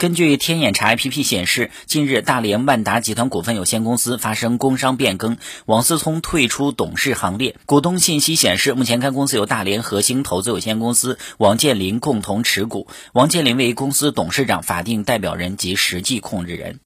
根据天眼查 app 显示近日大连万达集团股份有限公司发生工商变更王思聪退出董事行列。股东信息显示目前该公司由大连核心投资有限公司王健林共同持股。王健林为公司董事长法定代表人及实际控制人。